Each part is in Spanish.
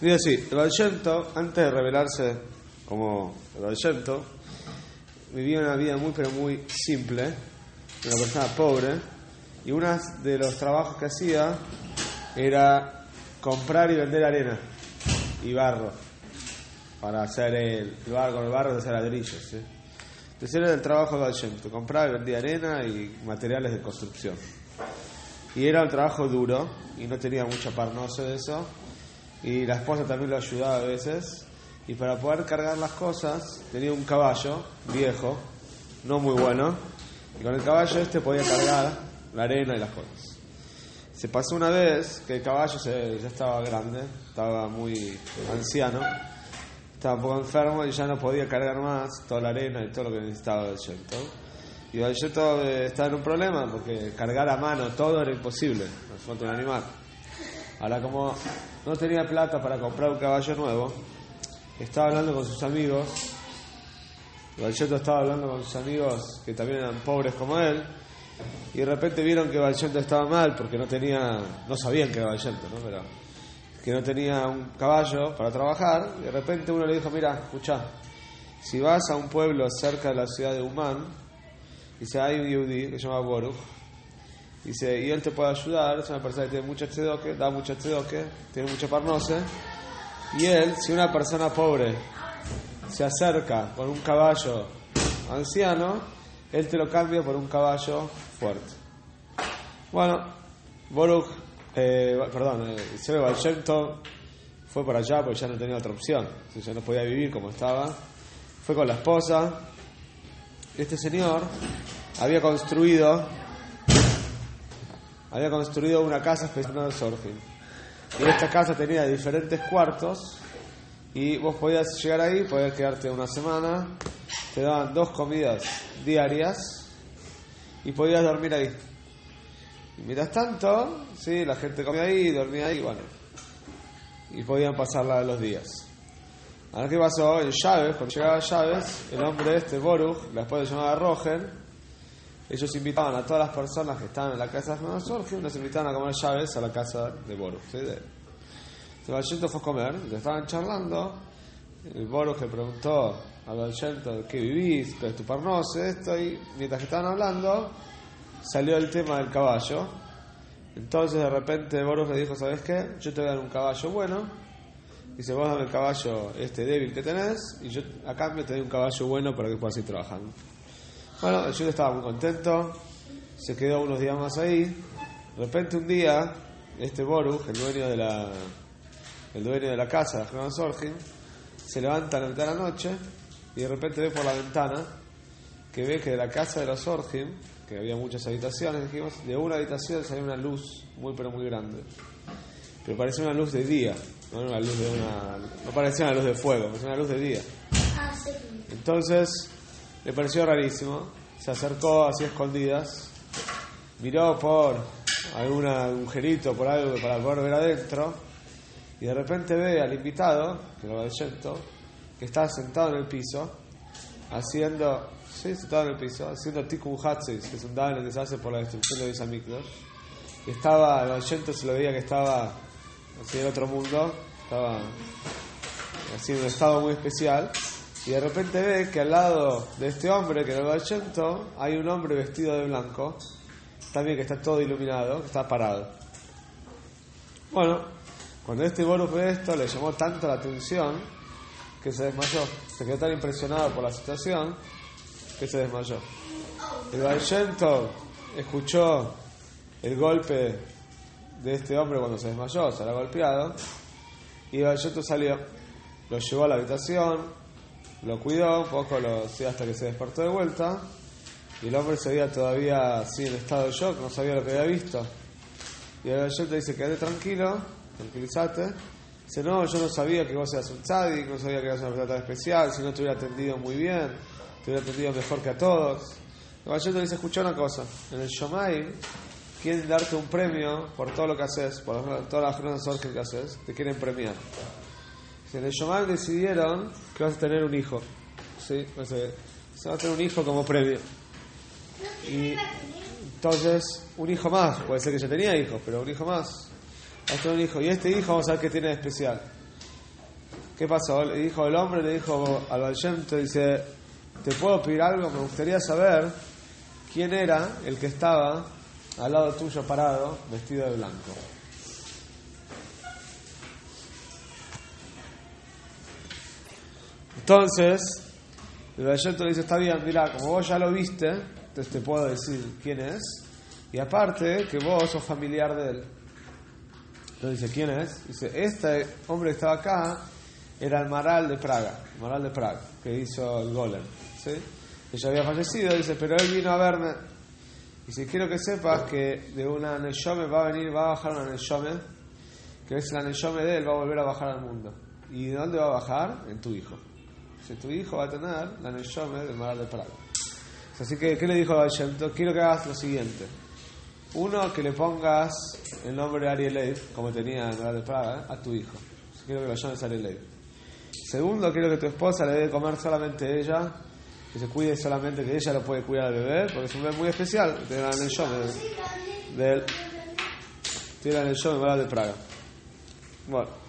Dice así, Tov, antes de revelarse como el Tov, vivía una vida muy pero muy simple, una persona pobre, y uno de los trabajos que hacía era comprar y vender arena y barro para hacer el, barro, el barro de hacer ladrillos. ¿sí? Entonces era el trabajo de Tov, compraba y vendía arena y materiales de construcción. Y era un trabajo duro y no tenía mucha parnosa de eso. Y la esposa también lo ayudaba a veces. Y para poder cargar las cosas tenía un caballo viejo, no muy bueno. Y con el caballo este podía cargar la arena y las cosas. Se pasó una vez que el caballo se- ya estaba grande, estaba muy anciano, estaba un poco enfermo y ya no podía cargar más toda la arena y todo lo que necesitaba el Tov. Y el eh, estaba en un problema porque cargar a mano todo era imposible, nos falta un animal. Ahora como no tenía plata para comprar un caballo nuevo, estaba hablando con sus amigos, el Valleto estaba hablando con sus amigos que también eran pobres como él, y de repente vieron que Valleto estaba mal porque no tenía, no sabían que era Valleto, ¿no? Pero que no tenía un caballo para trabajar, y de repente uno le dijo, mira, escucha, si vas a un pueblo cerca de la ciudad de Umán, dice, hay un yudí que se llama Boruch, dice, y él te puede ayudar, es una persona que tiene mucho tzedoque, da mucho tzedoque, tiene mucho parnose, y él, si una persona pobre se acerca con un caballo anciano, él te lo cambia por un caballo fuerte. Bueno, Boruch, eh, perdón, eh, Sebe Tov fue por allá porque ya no tenía otra opción, ya no podía vivir como estaba. Fue con la esposa. Este señor había construido había construido una casa especial de Sorgin. Y esta casa tenía diferentes cuartos y vos podías llegar ahí, podías quedarte una semana, te daban dos comidas diarias y podías dormir ahí. Y mientras tanto, sí, la gente comía ahí, dormía ahí, bueno, y podían pasarla los días. Ahora, ¿qué pasó? En Chávez, cuando llegaba Chávez, el hombre este, Boruch, esposa se llamaba Roger, ellos invitaban a todas las personas que estaban en la casa de Juan Sorge, los invitaban a comer llaves a la casa de Boruch. ¿sí? El Valchento fue a comer, estaban charlando, el le preguntó al Valchento, ¿qué vivís? ¿Qué es tu parnose? Esto, y mientras que estaban hablando, salió el tema del caballo. Entonces de repente Boruch le dijo, ¿sabes qué? Yo te voy a dar un caballo bueno. Dice, vos dame el caballo este débil que tenés y yo a cambio te doy un caballo bueno para que puedas ir trabajando. Bueno, el chico estaba muy contento, se quedó unos días más ahí. De repente un día, este Boruch, el dueño de la, el dueño de la casa de Germán Sorgin, se levanta a la mitad de la noche y de repente ve por la ventana que ve que de la casa de los Sorgin, que había muchas habitaciones, dijimos, de una habitación salía una luz muy pero muy grande. Pero parecía una luz de día, no una luz de una, no parecía una luz de fuego, parecía una luz de día. Ah. Entonces le pareció rarísimo, se acercó así escondidas, miró por algún agujerito, por algo para poder ver adentro, y de repente ve al invitado, que lo va que está sentado en el piso, haciendo, sí, sentado en el piso, haciendo tikkun hatzis, que es un daven que se por la destrucción de los amigos. Y estaba, el oyente se lo veía que estaba así en otro mundo, estaba así en un estado muy especial, y de repente ve que al lado de este hombre, que era el Valchento, hay un hombre vestido de blanco, también que está todo iluminado, que está parado. Bueno, cuando este Boruch ve esto, le llamó tanto la atención que se desmayó. Se quedó tan impresionado por la situación que se desmayó. El Valchento escuchó el golpe de este hombre cuando se desmayó, se había golpeado, y el Valchento salió, lo llevó a la habitación, lo cuidó un poco lo, hasta que se despertó de vuelta y el hombre seguía todavía así en estado de shock, no sabía lo que había visto. Y el te dice, quédate tranquilo, tranquilízate. Dice, no, yo no sabía que vos eras un tzadik, no sabía que eras una persona tan especial, si no te hubiera atendido muy bien, te hubiera atendido mejor que a todos. El te dice, escucha una cosa, en el Shomaim quieren darte un premio por todo lo que haces, por todas las cosas que haces, te quieren premiar. En el Shomaim decidieron que vas a tener un hijo. ¿sí? O sea, se va a tener un hijo como premio. Y entonces, un hijo más, puede ser que ya tenía hijos, pero un hijo más. Vas a tener un hijo. Y este hijo vamos a ver qué tiene de especial. ¿qué pasó? Le dijo el hombre, le dijo al Valshemto, dice, ¿te puedo pedir algo? Me gustaría saber quién era el que estaba al lado tuyo parado, vestido de blanco. Entonces, el Valshemto le dice, está bien, mira, como vos ya lo viste, entonces te puedo decir quién es, y aparte que vos sos familiar de él. Entonces dice, ¿quién es? Dice, este hombre que estaba acá era el Maral de Praga, el Maral de Praga, que hizo el Golem. ¿sí? Ella había fallecido, dice, pero él vino a verme. Dice, quiero que sepas que de una Neshome va a venir, va a bajar una Neshome, que es la Neshome de él, va a volver a bajar al mundo. ¿Y de dónde va a bajar? En tu hijo. Dice, tu hijo va a tener la Neshome del Maral de Praga. Así que, ¿qué le dijo a? Quiero que hagas lo siguiente. Uno, que le pongas el nombre de Ariel como tenía en de Praga, a tu hijo. Quiero que lo llames Ariel Segundo, quiero que tu esposa le dé comer solamente ella, que se cuide solamente, que ella lo puede cuidar al bebé, porque es un bebé muy especial. De, de, tiene el anillo de de Praga. Bueno.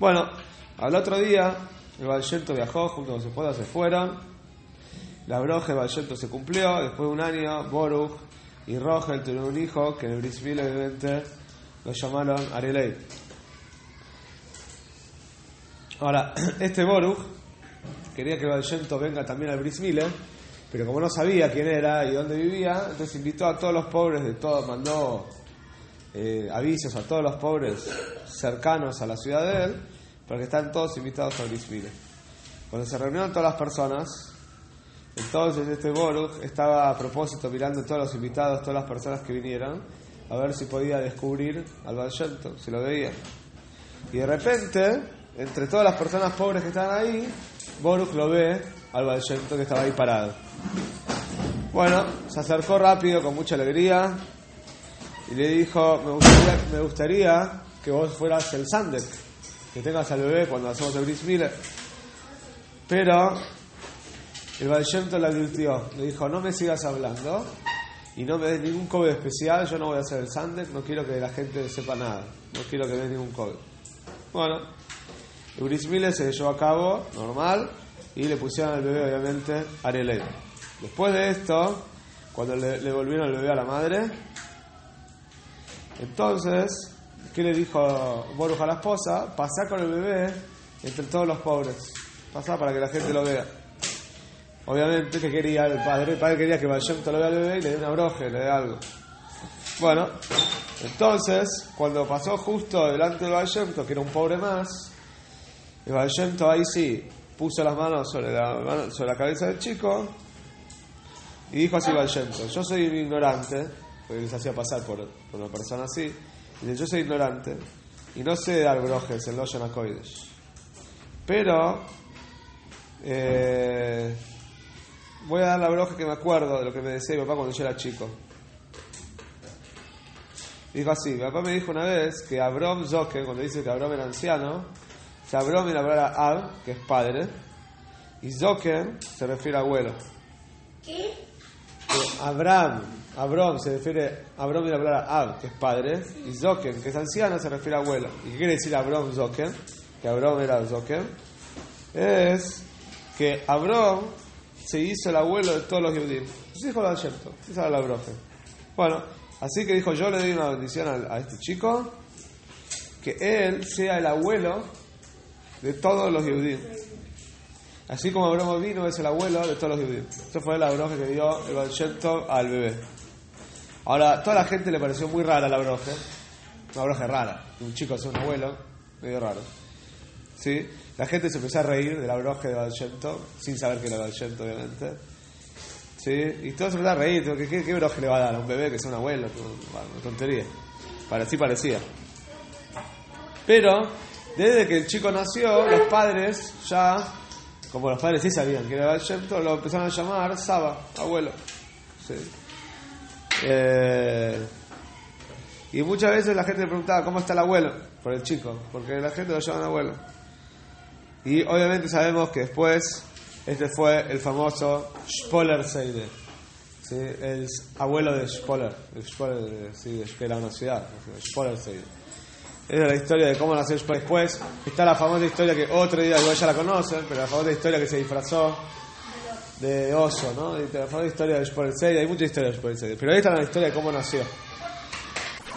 Bueno, al otro día, el Valshento viajó junto con su esposa, se fueron. La broje Valshento se cumplió. Después de un año, Boruch y Rogel tuvieron un hijo que en el Brismile, obviamente, lo llamaron Arelei. Ahora, este Boruch quería que Valshento venga también al Brismile, pero como no sabía quién era y dónde vivía, entonces invitó a todos los pobres de todo, mandó eh, avisos a todos los pobres cercanos a la ciudad de él porque están todos invitados al Brismile. Cuando se reunieron todas las personas, entonces este Boruch estaba a propósito mirando a todos los invitados, todas las personas que vinieron, a ver si podía descubrir al Valshento, si lo veía. Y de repente, entre todas las personas pobres que estaban ahí, Boruch lo ve al Valshento que estaba ahí parado. Bueno, se acercó rápido, con mucha alegría, y le dijo, me gustaría, me gustaría que vos fueras el Sandek que tengas al bebé cuando hacemos el Bris Pero el Valshemto le advirtió, le dijo, no me sigas hablando y no me des ningún cobre especial, yo no voy a hacer el Sandek, no quiero que la gente sepa nada, no quiero que des ningún cobre. Bueno, el Bris se llevó a cabo, normal, y le pusieron al bebé, obviamente, Arelé. Después de esto, cuando le, le volvieron el bebé a la madre, entonces ¿Qué le dijo Boruj a la esposa? Pasá con el bebé entre todos los pobres. Pasá para que la gente lo vea. Obviamente que quería el padre, el padre quería que Valshemto lo vea al bebé y le dé una broje, le dé algo. Bueno, entonces, cuando pasó justo delante de Valshemto, que era un pobre más, Valshemto ahí sí puso las manos sobre la, sobre la cabeza del chico y dijo así Valshemto, yo soy ignorante, porque les hacía pasar por, por una persona así, Dice, yo soy ignorante y no sé dar brojes en los Yanakoides. Pero eh, voy a dar la broja que me acuerdo de lo que me decía mi papá cuando yo era chico. Dijo así, mi papá me dijo una vez que Abram Zoke, cuando dice que Abram era anciano, que Abram era la Ab, que es padre, y Zoke se refiere a abuelo. ¿Qué? Abraham Abraham se refiere, Abraham viene a hablar a Ab, que es padre, y Zoken, que es anciano, se refiere a abuelo. ¿Y qué quiere decir Abraham Zoken? Que Abraham era Zoken. Es que Abraham se hizo el abuelo de todos los judíos. Eso dijo el cierto, esa era la broje. Bueno, así que dijo, yo le doy una bendición a, a este chico, que él sea el abuelo de todos los judíos. Así como Abraham vino es el abuelo de todos los judíos. Eso fue la broje que dio el Balsheto al bebé. Ahora, toda la gente le pareció muy rara la broje. Una broje rara. Un chico es un abuelo, medio raro. ¿Sí? La gente se empezó a reír de la broje de Balsheto, sin saber que era Balsheto, obviamente. ¿Sí? Y todos se empezaron a reír. ¿Qué, qué, le va a dar a un bebé que es un abuelo? una tontería. Así parecía. Pero, desde que el chico nació, los padres ya como los padres sí sabían que era el lo empezaron a llamar Saba, abuelo. Eh, y muchas veces la gente le preguntaba cómo está el abuelo por el chico, porque la gente lo llama abuelo. Y obviamente sabemos que después este fue el famoso Spoiler Seide. ¿sí? el abuelo de Spoller, el Spoller, sí, que era una ciudad, Spoller Seid. Es la historia de cómo nació Spoller. Después está la famosa historia que otro día igual ya la conocen, pero la famosa historia que se disfrazó de oso, ¿no? Y la famosa historia de Seid, hay muchas historias de Seid, pero esta es la historia de cómo nació.